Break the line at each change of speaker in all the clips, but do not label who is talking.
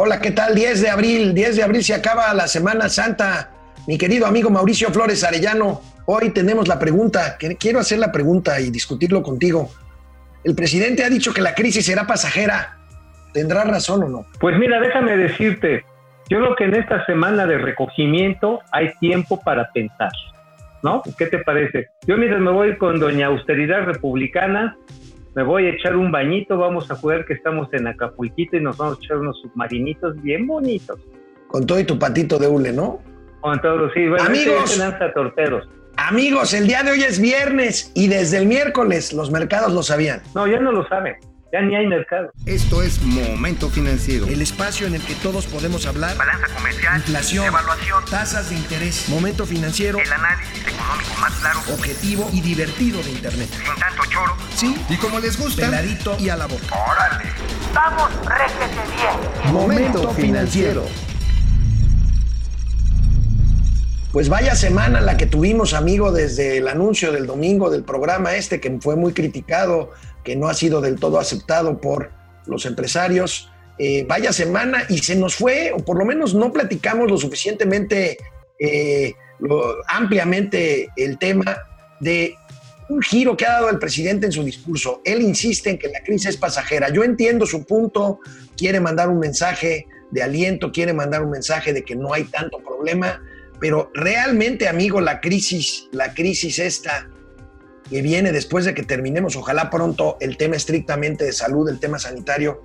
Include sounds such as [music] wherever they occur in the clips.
Hola, ¿qué tal? 10 de abril, 10 de abril se acaba la Semana Santa. Mi querido amigo Mauricio Flores Arellano, hoy tenemos la pregunta, quiero hacer la pregunta y discutirlo contigo. El presidente ha dicho que la crisis será pasajera. ¿Tendrá razón o no?
Pues mira, déjame decirte, yo creo que en esta semana de recogimiento hay tiempo para pensar, ¿no? ¿Qué te parece? Yo mientras me voy con doña Austeridad Republicana, me voy a echar un bañito, vamos a jugar que estamos en Acapulquito y nos vamos a echar unos submarinitos bien bonitos.
Con todo y tu patito de hule, ¿no?
Con todo, sí. Bueno,
amigos,
torteros.
amigos, el día de hoy es viernes y desde el miércoles los mercados lo sabían.
No, ya no lo saben. Ya ni hay mercado.
Esto es Momento Financiero.
El espacio en el que todos podemos hablar.
Balanza comercial.
Inflación.
Evaluación.
Tasas de interés. Momento Financiero.
El análisis económico más claro.
Objetivo y divertido de Internet.
Sin tanto choro.
Sí.
Y como les gusta.
Peladito y a la boca.
Órale.
Vamos, réjete bien.
Momento Financiero. Pues vaya semana la que tuvimos, amigo, desde el anuncio del domingo del programa este, que fue muy criticado que no ha sido del todo aceptado por los empresarios. Eh, vaya semana y se nos fue, o por lo menos no platicamos lo suficientemente eh, ampliamente el tema de un giro que ha dado el presidente en su discurso. Él insiste en que la crisis es pasajera. Yo entiendo su punto, quiere mandar un mensaje de aliento, quiere mandar un mensaje de que no hay tanto problema, pero realmente, amigo, la crisis, la crisis esta que viene después de que terminemos, ojalá pronto, el tema estrictamente de salud, el tema sanitario,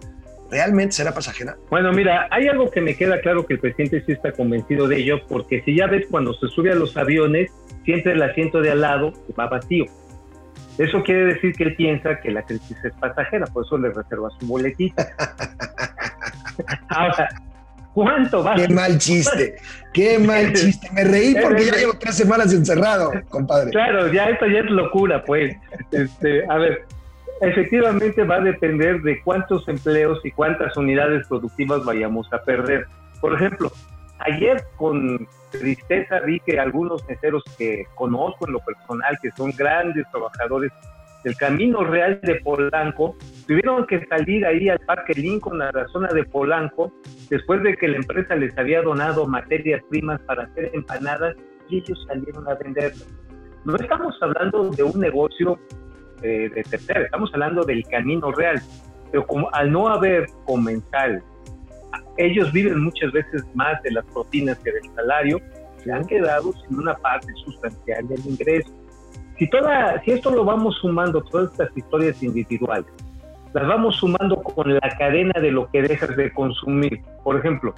¿realmente será pasajera?
Bueno, mira, hay algo que me queda claro que el presidente sí está convencido de ello, porque si ya ves cuando se sube a los aviones, siempre el asiento de al lado va vacío. Eso quiere decir que él piensa que la crisis es pasajera, por eso le reserva su boletito. [laughs] Ahora, ¿Cuánto va?
Qué mal chiste, qué [laughs] mal chiste. Me reí porque ya llevo tres semanas encerrado, compadre.
Claro, ya esto ya es locura, pues. Este, a ver, efectivamente va a depender de cuántos empleos y cuántas unidades productivas vayamos a perder. Por ejemplo, ayer con tristeza vi que algunos meseros que conozco en lo personal, que son grandes trabajadores del Camino Real de Polanco, tuvieron que salir ahí al Parque Lincoln, a la zona de Polanco, después de que la empresa les había donado materias primas para hacer empanadas y ellos salieron a venderlas. No estamos hablando de un negocio eh, de tercera, estamos hablando del Camino Real, pero como al no haber comensal, ellos viven muchas veces más de las proteínas que del salario, se han quedado sin una parte sustancial del ingreso si, toda, si esto lo vamos sumando, todas estas historias individuales, las vamos sumando con la cadena de lo que dejas de consumir. Por ejemplo,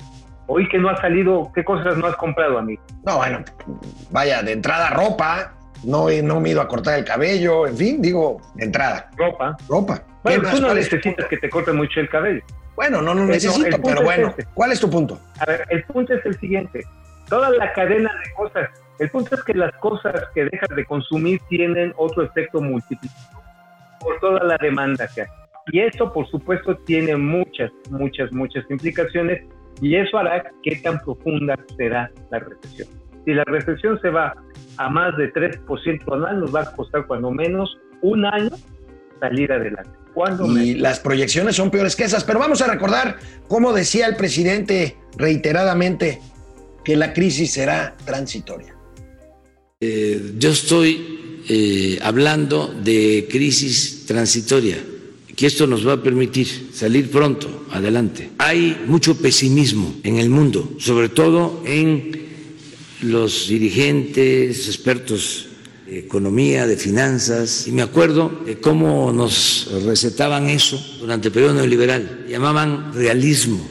hoy que no ha salido, ¿qué cosas no has comprado, amigo?
No, bueno, vaya, de entrada ropa, no, no me he ido a cortar el cabello, en fin, digo, de entrada.
Ropa.
Ropa.
Bueno, tú no necesitas que te corte mucho el cabello.
Bueno, no, no necesito, pero bueno, este. ¿cuál es tu punto?
A ver, el punto es el siguiente. Toda la cadena de cosas el punto es que las cosas que dejas de consumir tienen otro efecto multiplicador por toda la demanda que hay. Y eso, por supuesto, tiene muchas, muchas, muchas implicaciones y eso hará que tan profunda será la recesión. Si la recesión se va a más de 3% anual, nos va a costar cuando menos un año salir adelante.
y las proyecciones son peores que esas, pero vamos a recordar, como decía el presidente reiteradamente, que la crisis será transitoria.
Eh, yo estoy eh, hablando de crisis transitoria, que esto nos va a permitir salir pronto adelante. Hay mucho pesimismo en el mundo, sobre todo en los dirigentes, expertos de economía, de finanzas, y me acuerdo de cómo nos recetaban eso durante el periodo neoliberal, llamaban realismo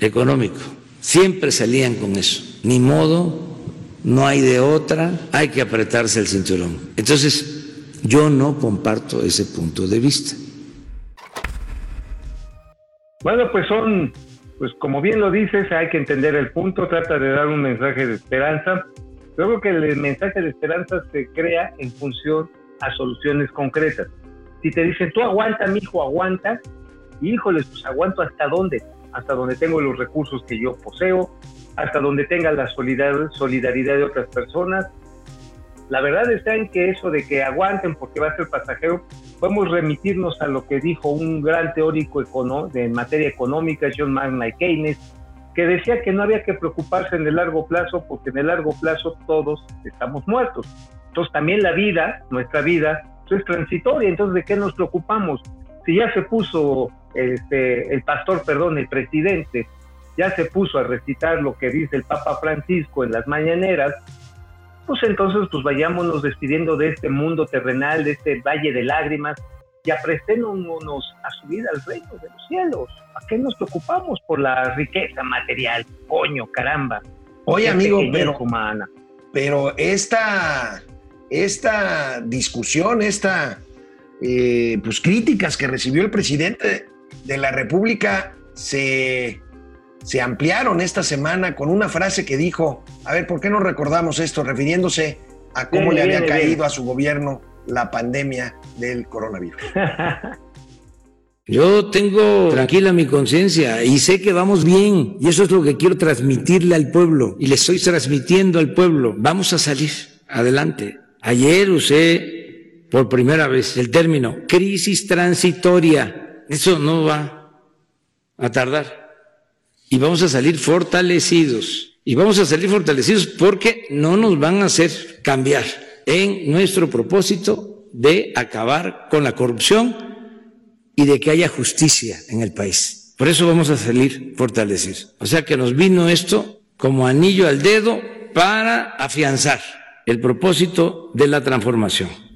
económico. Siempre salían con eso. Ni modo no hay de otra, hay que apretarse el cinturón. Entonces, yo no comparto ese punto de vista.
Bueno, pues son, pues como bien lo dices, hay que entender el punto, trata de dar un mensaje de esperanza. Yo creo que el mensaje de esperanza se crea en función a soluciones concretas. Si te dicen, tú aguanta, mi hijo, aguanta, híjoles, pues aguanto hasta dónde, hasta donde tengo los recursos que yo poseo, hasta donde tenga la solidaridad de otras personas. La verdad está en que eso de que aguanten porque va a ser pasajero, podemos remitirnos a lo que dijo un gran teórico de materia económica, John Maynard Keynes, que decía que no había que preocuparse en el largo plazo porque en el largo plazo todos estamos muertos. Entonces también la vida, nuestra vida, es transitoria, entonces ¿de qué nos preocupamos? Si ya se puso este, el pastor, perdón, el presidente, ya se puso a recitar lo que dice el Papa Francisco en las mañaneras, pues entonces pues vayámonos despidiendo de este mundo terrenal, de este valle de lágrimas, y aprestémonos a subir al reino de los cielos. ¿A qué nos preocupamos por la riqueza material? Coño, caramba.
Oye, amigo, pero, pero esta, esta discusión, esta eh, pues críticas que recibió el presidente de la República se, se ampliaron esta semana con una frase que dijo, a ver, ¿por qué no recordamos esto? Refiriéndose a cómo le había caído a su gobierno la pandemia del coronavirus. [laughs]
Yo tengo tranquila mi conciencia y sé que vamos bien y eso es lo que quiero transmitirle al pueblo y le estoy transmitiendo al pueblo. Vamos a salir adelante. Ayer usé por primera vez el término crisis transitoria. Eso no va a tardar y vamos a salir fortalecidos. Y vamos a salir fortalecidos porque no nos van a hacer cambiar en nuestro propósito de acabar con la corrupción y de que haya justicia en el país. Por eso vamos a salir fortalecidos. O sea que nos vino esto como anillo al dedo para afianzar el propósito de la transformación.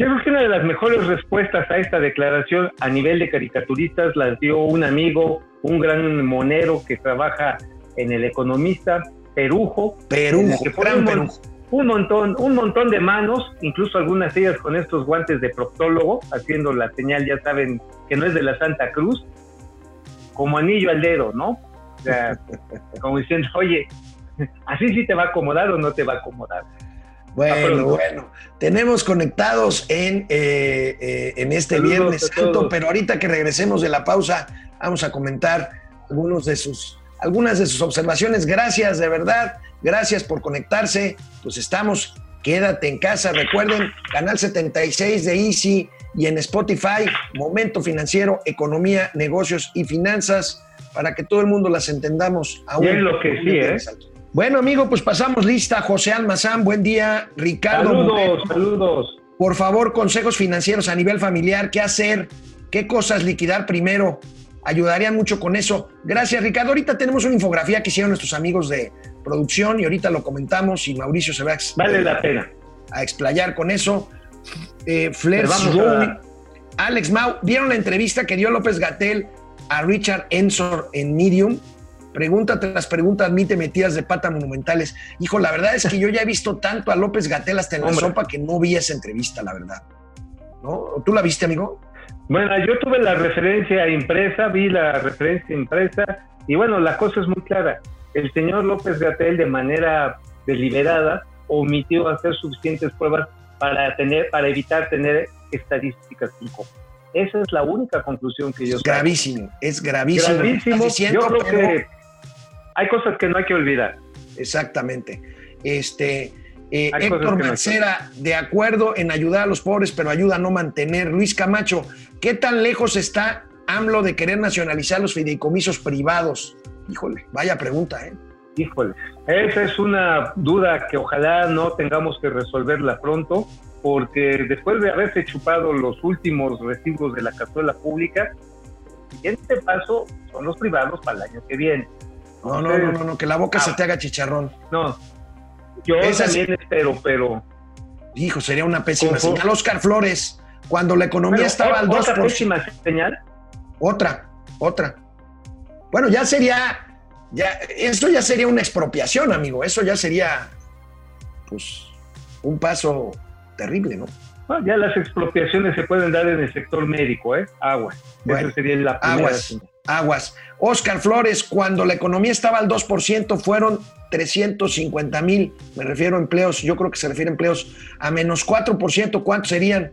Yo creo que una de las mejores respuestas a esta declaración a nivel de caricaturistas las dio un amigo, un gran monero que trabaja en el economista, Perujo.
Perujo,
un, montón, un montón de manos, incluso algunas de ellas con estos guantes de proctólogo, haciendo la señal, ya saben, que no es de la Santa Cruz, como anillo al dedo, ¿no? O sea, [laughs] como diciendo, oye, así sí te va a acomodar o no te va a acomodar.
Bueno, bueno, tenemos conectados en, eh, eh, en este Viernes Santo, pero ahorita que regresemos de la pausa, vamos a comentar algunos de sus algunas de sus observaciones. Gracias, de verdad. Gracias por conectarse. Pues estamos, quédate en casa. Recuerden, canal 76 de Easy y en Spotify, Momento Financiero, Economía, Negocios y Finanzas, para que todo el mundo las entendamos.
Aún lo que sí, ¿eh?
Bueno, amigo, pues pasamos lista. José Almazán, buen día. Ricardo.
Saludos, saludos.
Por favor, consejos financieros a nivel familiar. ¿Qué hacer? ¿Qué cosas liquidar primero? ayudarían mucho con eso. Gracias, Ricardo. Ahorita tenemos una infografía que hicieron nuestros amigos de producción y ahorita lo comentamos y Mauricio se va a,
vale la pena.
a explayar con eso. Eh, Alex Mau, ¿vieron la entrevista que dio López Gatel a Richard Ensor en Medium? Pregunta tras pregunta, admite metidas de pata monumentales. Hijo, la verdad es que yo ya he visto tanto a López Gatel hasta en la sopa que no vi esa entrevista, la verdad. ¿No? ¿Tú la viste, amigo?
Bueno, yo tuve la referencia impresa, vi la referencia impresa y bueno, la cosa es muy clara. El señor López Gatel de manera deliberada omitió hacer suficientes pruebas para tener, para evitar tener estadísticas tipo. Esa es la única conclusión que yo
es gravísimo, es gravísimo.
Gravísimo. yo creo que hay cosas que no hay que olvidar.
Exactamente. Este, eh, Héctor Mancera, de acuerdo en ayudar a los pobres, pero ayuda a no mantener. Luis Camacho, ¿qué tan lejos está AMLO de querer nacionalizar los fideicomisos privados? Híjole, vaya pregunta, ¿eh?
Híjole, esa es una duda que ojalá no tengamos que resolverla pronto, porque después de haberse chupado los últimos residuos de la cazuela pública, el siguiente paso son los privados para el año que viene.
No, no, no, no, que la boca se ah. te haga chicharrón.
No, yo también espero, pero.
Hijo, sería una pésima señal. Oscar Flores, cuando la economía estaba al 2%. ¿Otra
pésima señal?
Otra, otra. Bueno, ya sería. Ya, eso ya sería una expropiación, amigo. Eso ya sería. Pues. Un paso terrible, ¿no?
ya las expropiaciones se pueden dar en el sector médico, ¿eh? Aguas. Bueno, sería la primera
aguas, aguas. Oscar Flores, cuando la economía estaba al 2%, fueron 350 mil, me refiero a empleos, yo creo que se refiere a empleos a menos 4%, ¿cuántos serían?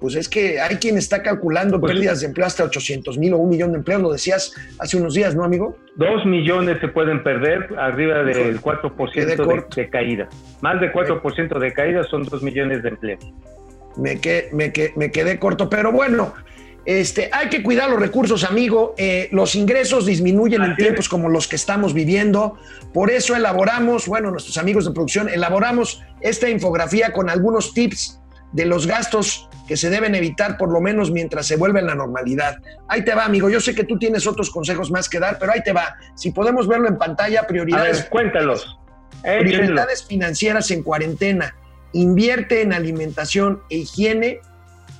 Pues es que hay quien está calculando pues pérdidas de empleo hasta 800 mil o un millón de empleos, lo decías hace unos días, ¿no, amigo?
Dos millones se pueden perder arriba del 4% de, de, caída. Más de 4% de caída son dos millones de empleos.
Me, me, me quedé corto, pero bueno, Este, hay que cuidar los recursos, amigo. Eh, los ingresos disminuyen en tiempos como los que estamos viviendo. Por eso elaboramos, bueno, nuestros amigos de producción, elaboramos esta infografía con algunos tips de los gastos que se deben evitar por lo menos mientras se vuelve la normalidad. Ahí te va, amigo. Yo sé que tú tienes otros consejos más que dar, pero ahí te va. Si podemos verlo en pantalla,
A
prioridades
ver, cuéntalos.
Prioridades financieras en cuarentena, invierte en alimentación e higiene,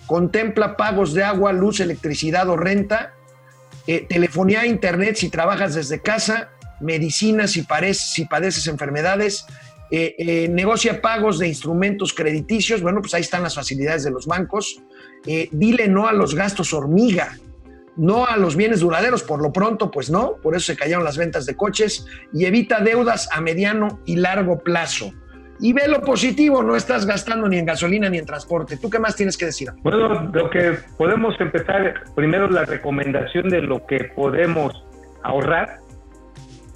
contempla pagos de agua, luz, electricidad o renta, eh, telefonía internet si trabajas desde casa, pareces- si padeces enfermedades, eh, eh, negocia pagos de instrumentos crediticios, bueno, pues ahí están las facilidades de los bancos, eh, dile no a los gastos hormiga, no a los bienes duraderos, por lo pronto, pues no, por eso se cayeron las ventas de coches y evita deudas a mediano y largo plazo. Y ve lo positivo, no estás gastando ni en gasolina ni en transporte. ¿Tú qué más tienes que decir?
Bueno, lo que podemos empezar, primero la recomendación de lo que podemos ahorrar,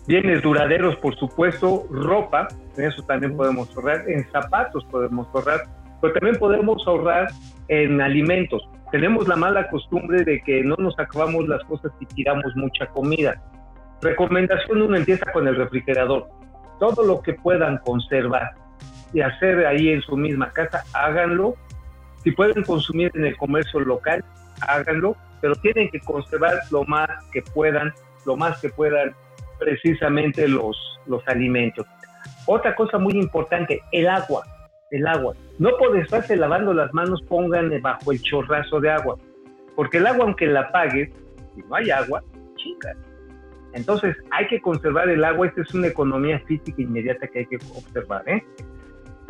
bienes duraderos, por supuesto, ropa, en eso también podemos ahorrar, en zapatos podemos ahorrar, pero también podemos ahorrar en alimentos. Tenemos la mala costumbre de que no nos acabamos las cosas y tiramos mucha comida. Recomendación uno empieza con el refrigerador. Todo lo que puedan conservar y hacer ahí en su misma casa, háganlo si pueden consumir en el comercio local, háganlo, pero tienen que conservar lo más que puedan, lo más que puedan precisamente los, los alimentos. Otra cosa muy importante, el agua, el agua. No por estarse lavando las manos, pongan bajo el chorrazo de agua, porque el agua, aunque la apagues, si no hay agua, chingas. Entonces, hay que conservar el agua, esta es una economía física inmediata que hay que observar, ¿eh?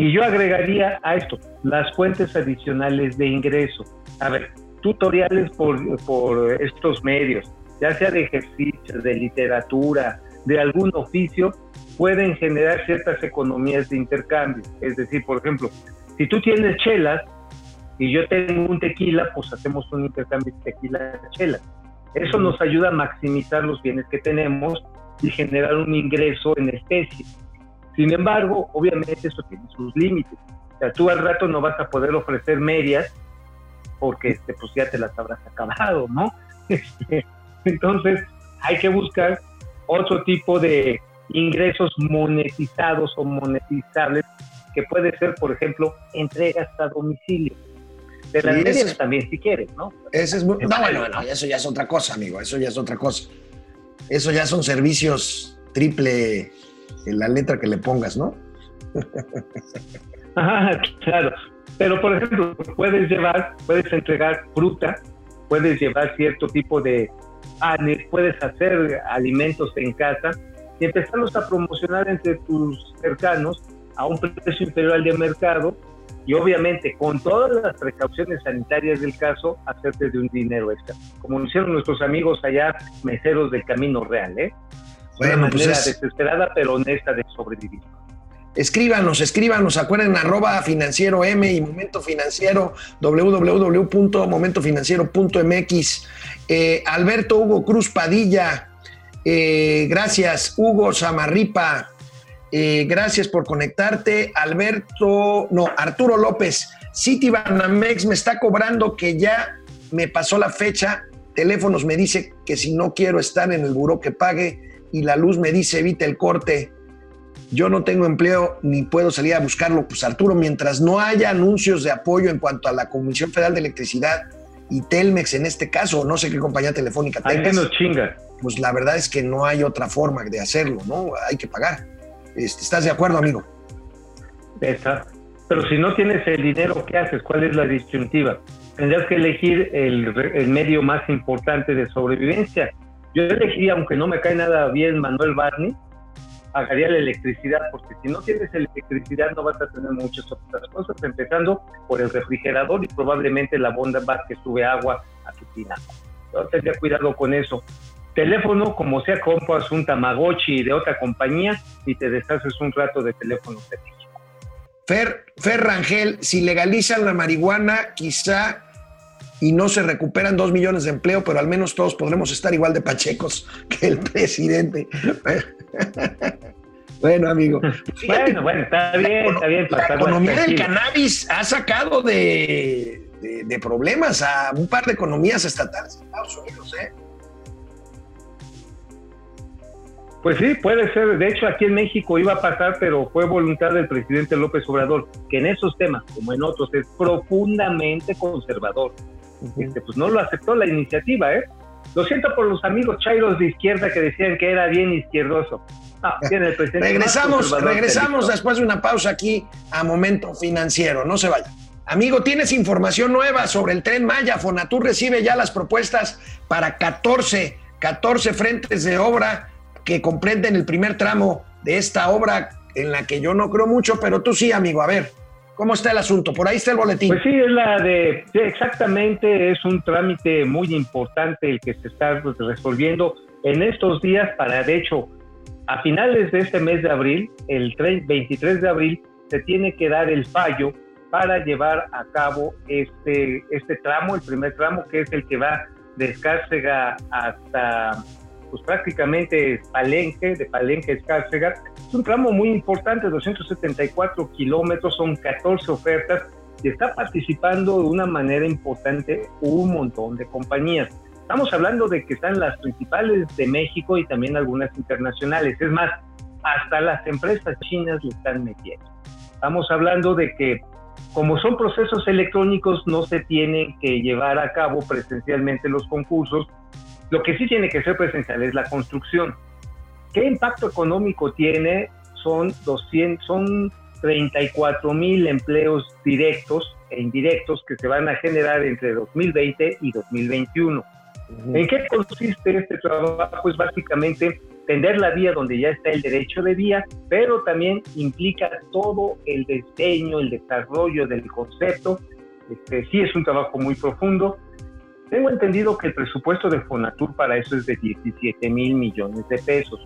Y yo agregaría a esto las fuentes adicionales de ingreso. A ver, tutoriales por, por estos medios, ya sea de ejercicio, de literatura, de algún oficio, pueden generar ciertas economías de intercambio. Es decir, por ejemplo, si tú tienes chelas y yo tengo un tequila, pues hacemos un intercambio de tequila-chelas. Eso nos ayuda a maximizar los bienes que tenemos y generar un ingreso en especie. Sin embargo, obviamente eso tiene sus límites. O sea, tú al rato no vas a poder ofrecer medias porque este, pues ya te las habrás acabado, ¿no? [laughs] Este, entonces, hay que buscar otro tipo de ingresos monetizados o monetizables que puede ser, por ejemplo, entregas a domicilio. De las medias
es-
también, si quieres, ¿no?
Ese es muy- no, bueno, bueno, eso ya es otra cosa, amigo. Eso ya es otra cosa. Eso ya son servicios triple la letra que le pongas, ¿no?
Ajá, claro. Pero, por ejemplo, puedes llevar, puedes entregar fruta, puedes llevar cierto tipo de panes, puedes hacer alimentos en casa y empezarlos a promocionar entre tus cercanos a un precio inferior al de mercado y obviamente con todas las precauciones sanitarias del caso hacerte de un dinero extra, como lo hicieron nuestros amigos allá, meseros del Camino Real, ¿eh?
Bueno,
Una
pues es-
desesperada pero honesta de sobrevivir.
Escríbanos, escríbanos, acuerden arroba financiero M y momento financiero www.momentofinanciero.mx. Eh, Alberto Hugo Cruz Padilla, eh, gracias. Hugo Samarripa, eh, gracias por conectarte. Alberto, no, Arturo López, City Banamex me está cobrando que ya me pasó la fecha. Teléfonos me dice que si no quiero estar en el buró que pague y la luz me dice evite el corte yo no tengo empleo ni puedo salir a buscarlo. Pues Arturo, mientras no haya anuncios de apoyo en cuanto a la Comisión Federal de Electricidad y Telmex en este caso, no sé qué compañía telefónica
Ahí
tengas,
nos chinga.
pues la verdad es que no hay otra forma de hacerlo, ¿no? Hay que pagar. Este, ¿Estás de acuerdo, amigo?
Esa. Pero si no tienes el dinero, ¿qué haces? ¿Cuál es la disyuntiva? Tendrás que elegir el medio más importante de sobrevivencia. Yo elegiría, aunque no me cae nada bien Manuel Barney, pagaría la electricidad, porque si no tienes electricidad no vas a tener muchas otras cosas, empezando por el refrigerador y probablemente la bomba que sube agua a tu tina. Entonces, ten cuidado con eso. Teléfono, como sea, compras un Tamagotchi de otra compañía y te deshaces un rato de teléfono de.
Fer, Fer Rangel, si legalizan la marihuana, quizá y no se recuperan dos millones de empleo, pero al menos todos podremos estar igual de pachecos [laughs] que el presidente. [laughs] bueno, amigo. Fíjate,
Bueno, bueno, está bien, está bien.
la economía del cannabis ha sacado de, de- de problemas a un par de economías estatales en Estados Unidos. ¿eh?
Pues sí, puede ser. De hecho, aquí en México iba a pasar, pero fue voluntad del presidente López Obrador, que en esos temas, como en otros, es profundamente conservador. Este, pues no lo aceptó la iniciativa, ¿eh? Lo siento por los amigos chairos de izquierda que decían que era bien izquierdoso. [laughs] Tiene el presidente
Regresamos, regresamos después de una pausa aquí a Momento Financiero. No se vaya. Amigo, tienes información nueva sobre el tren Maya. Fonatur recibe ya las propuestas para 14, 14 frentes de obra que comprenden el primer tramo de esta obra en la que yo no creo mucho, pero tú sí, amigo. A ver, ¿cómo está el asunto? Por ahí está el boletín.
Pues sí, es la de, exactamente, es un trámite muy importante el que se está resolviendo en estos días para, de hecho, a finales de este mes de abril, el 3 23 de abril, se tiene que dar el fallo para llevar a cabo este, este tramo, el primer tramo, que es el que va de Escárcega hasta, pues prácticamente Palenque, de Palenque a Escárcega. Es un tramo muy importante, 274 kilómetros, son 14 ofertas y está participando de una manera importante un montón de compañías. Estamos hablando de que están las principales de México y también algunas internacionales. Es más, hasta las empresas chinas le están metiendo. Estamos hablando de que como son procesos electrónicos, no se tienen que llevar a cabo presencialmente los concursos. Lo que sí tiene que ser presencial es la construcción. ¿Qué impacto económico tiene? Son 200, son 34 mil empleos directos e indirectos que se van a generar entre 2020 y 2021. ¿En qué consiste este trabajo? Es básicamente tender la vía donde ya está el derecho de vía, pero también implica todo el diseño, el desarrollo del concepto. Este, sí es un trabajo muy profundo. Tengo entendido que el presupuesto de Fonatur para eso es de 17 mil millones de pesos.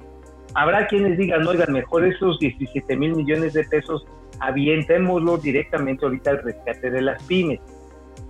Habrá quienes digan, oigan, mejor esos 17 mil millones de pesos, avientémoslo directamente ahorita al rescate de las pymes.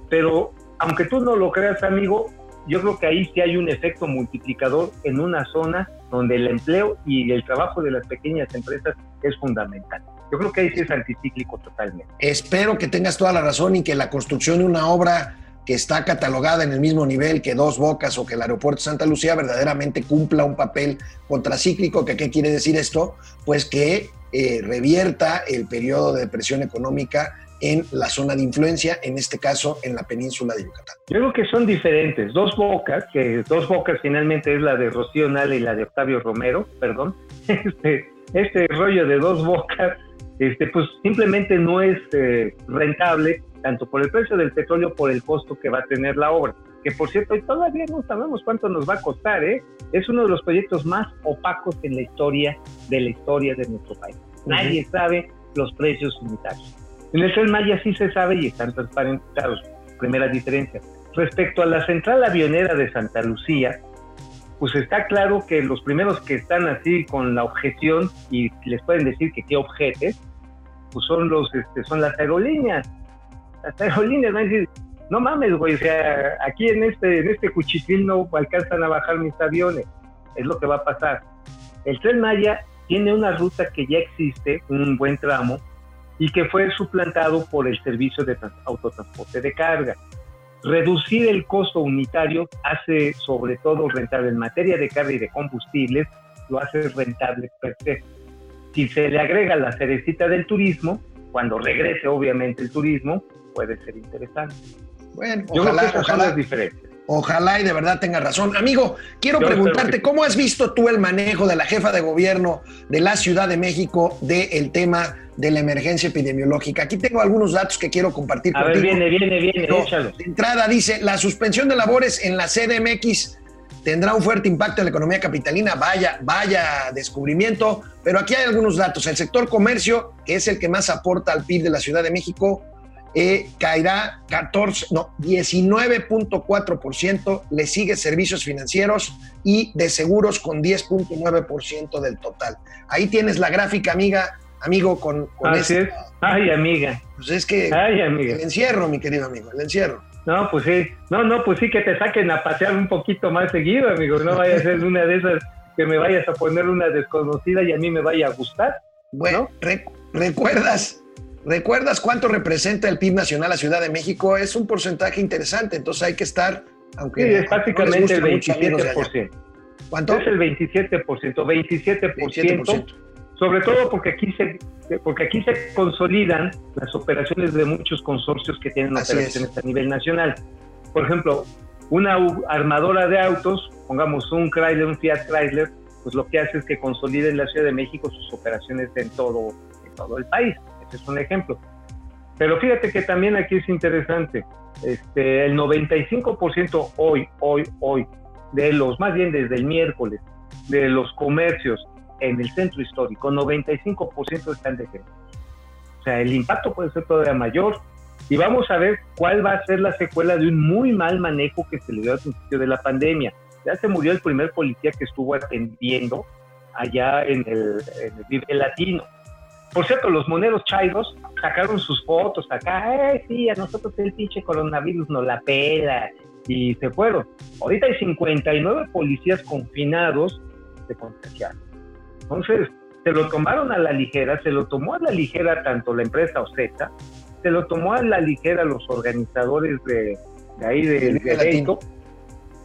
Pero aunque tú no lo creas, amigo, yo creo que ahí sí hay un efecto multiplicador en una zona donde el empleo y el trabajo de las pequeñas empresas es fundamental. Yo creo que ahí sí es anticíclico totalmente.
Espero que tengas toda la razón y que la construcción de una obra que está catalogada en el mismo nivel que Dos Bocas o que el aeropuerto de Santa Lucía verdaderamente cumpla un papel contracíclico. ¿Que ¿Qué quiere decir esto? Pues que eh, revierta el periodo de depresión económica en la zona de influencia, en este caso en la península de Yucatán.
Yo creo que son diferentes. Dos Bocas, que Dos Bocas finalmente es la de Rocío Nale y la de Octavio Romero, perdón. [laughs] Este, este rollo de Dos Bocas, este, pues simplemente no es eh, rentable, tanto por el precio del petróleo, por el costo que va a tener la obra. Que por cierto, todavía no sabemos cuánto nos va a costar, ¿eh? Es uno de los proyectos más opacos en la historia de la historia de nuestro país. Nadie sabe los precios unitarios. En el Tren Maya sí se sabe y están transparentados. Primera diferencia. Respecto a la central avionera de Santa Lucía, pues está claro que los primeros que están así con la objeción y les pueden decir que qué objetes, pues son los este, son las aerolíneas. Las aerolíneas van a decir, no mames, güey, o sea, aquí en este, en este cuchitril no alcanzan a bajar mis aviones. Es lo que va a pasar. El Tren Maya tiene una ruta que ya existe, un buen tramo, y que fue suplantado por el servicio de autotransporte de carga. Reducir el costo unitario hace sobre todo rentable en materia de carga y de combustibles, lo hace rentable per se. Si se le agrega la cerecita del turismo, cuando regrese obviamente el turismo, puede ser interesante.
Bueno,
Yo
ojalá,
creo que esas son
ojalá,
las diferencias.
Ojalá y de verdad tenga razón. Amigo, quiero
Yo
preguntarte,
que-
¿cómo has visto tú el manejo de la jefa de gobierno de la Ciudad de México del tema de la emergencia epidemiológica? Aquí tengo algunos datos que quiero compartir
A ver, viene, viene, viene,
Pero,
échalo.
de entrada dice, la suspensión de labores en la CDMX tendrá un fuerte impacto en la economía capitalina. Vaya, vaya descubrimiento. Pero aquí hay algunos datos. El sector comercio, que es el que más aporta al PIB de la Ciudad de México, eh, caerá 14, no, 19.4%. Le sigue servicios financieros y de seguros con 10.9% del total. Ahí tienes la gráfica, amiga, amigo, con, con
Así es. Ay, amiga.
Pues es que
Ay, amiga.
el encierro, mi querido amigo, el encierro.
No, pues sí. No, no, pues sí que te saquen a pasear un poquito más seguido, amigo. No vaya a ser una de esas que me vayas a poner una desconocida y a mí me vaya a gustar.
Bueno,
¿No?
re- ¿recuerdas, ¿Recuerdas cuánto representa el PIB nacional a Ciudad de México? Es un porcentaje interesante, entonces hay que estar, aunque
Sí, es prácticamente
no
el
les guste mucho amigos de allá.
27%.
¿Cuánto?
Es el 27%, 27%,
27%.
sobre todo porque aquí se porque aquí se consolidan las operaciones de muchos consorcios que tienen
Así
operaciones a nivel nacional. Por ejemplo, una armadora de autos, pongamos un Chrysler, un Fiat Chrysler, pues lo que hace es que consolide en la Ciudad de México sus operaciones en todo, en todo el país. Es un ejemplo. Pero fíjate que también aquí es interesante. Este, el 95% hoy, hoy, hoy, de los, más bien desde el miércoles, de los comercios en el centro histórico, 95% están de gente. O sea, el impacto puede ser todavía mayor y vamos a ver cuál va a ser la secuela de un muy mal manejo que se le dio al principio de la pandemia. Ya se murió el primer policía que estuvo atendiendo allá en el, en el Vive Latino. Por cierto, los moneros chairos sacaron sus fotos acá, eh, sí, a nosotros el pinche coronavirus nos la pela, y se fueron. Ahorita hay 59 policías confinados de contagiados. Entonces, se lo tomaron a la ligera, se lo tomó a la ligera tanto la empresa Oceta, se lo tomó a la ligera los organizadores de, de ahí de,
Del
de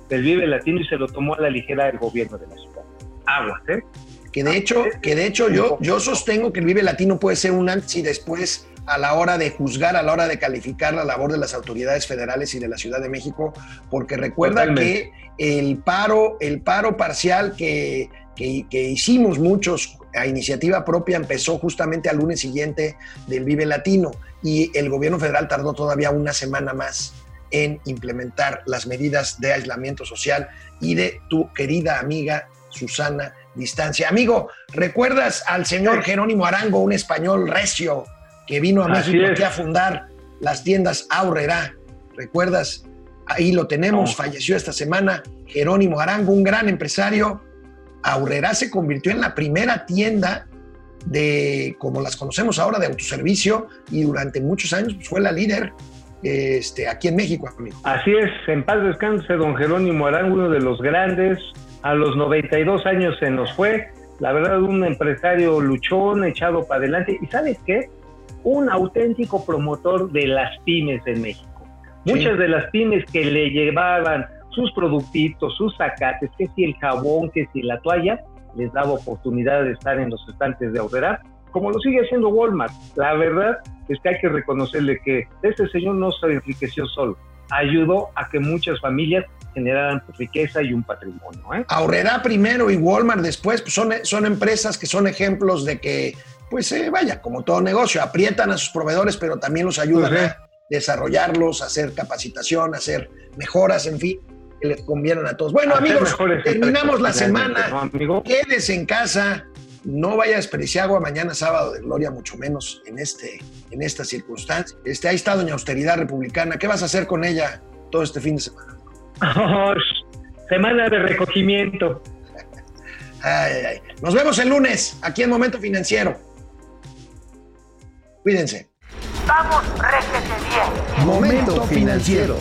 del Vive Latino y se lo tomó a la ligera el gobierno de la ciudad. Aguas, ¿eh?
Que de hecho, que de hecho yo, yo sostengo que el Vive Latino puede ser un antes y después a la hora de juzgar, a la hora de calificar la labor de las autoridades federales y de la Ciudad de México, porque recuerda
Totalmente.
que el paro, el paro parcial que, que, que hicimos muchos a iniciativa propia empezó justamente al lunes siguiente del Vive Latino y el gobierno federal tardó todavía una semana más en implementar las medidas de aislamiento social y de tu querida amiga Susana Distancia. Amigo, ¿recuerdas al señor Jerónimo Arango, un español recio que vino a México aquí a fundar las tiendas Aurrera? ¿Recuerdas? Ahí lo tenemos,
No.
falleció esta semana Jerónimo Arango, un gran empresario. Aurrera se convirtió en la primera tienda de, como las conocemos ahora, de autoservicio y durante muchos años pues, fue la líder este, aquí en México, amigo.
Así es, en paz descanse don Jerónimo Arango, uno de los grandes, a los 92 años se nos fue, la verdad un empresario luchón, echado para adelante, y ¿sabes qué? Un auténtico promotor de las pymes en México.
Sí.
Muchas de las pymes que le llevaban sus productitos, sus zacates, que si el jabón, que si la toalla, les daba oportunidad de estar en los estantes de Aurrera, como lo sigue haciendo Walmart. La verdad es que hay que reconocerle que este señor no se enriqueció solo, ayudó a que muchas familias generaran riqueza y un patrimonio. ¿eh?
Aurrera primero y Walmart después pues son, son empresas que son ejemplos de que, pues eh, vaya, como todo negocio, aprietan a sus proveedores, pero también los ayudan
Pues
a desarrollarlos, a hacer capacitación, a hacer mejoras, en fin, que les convienen a todos. Bueno, amigos, terminamos la semana.
¿no, amigo?
Quédese en casa, no vaya a desperdiciar agua mañana sábado de gloria, mucho menos en, este, en esta circunstancia. Este, ahí está Doña Austeridad Republicana. ¿Qué vas a hacer con ella todo este fin de semana? [laughs]
Semana de recogimiento.
Ay, ay, ay. Nos vemos el lunes aquí en Momento Financiero. Cuídense.
Vamos, réjete bien.
Momento financiero.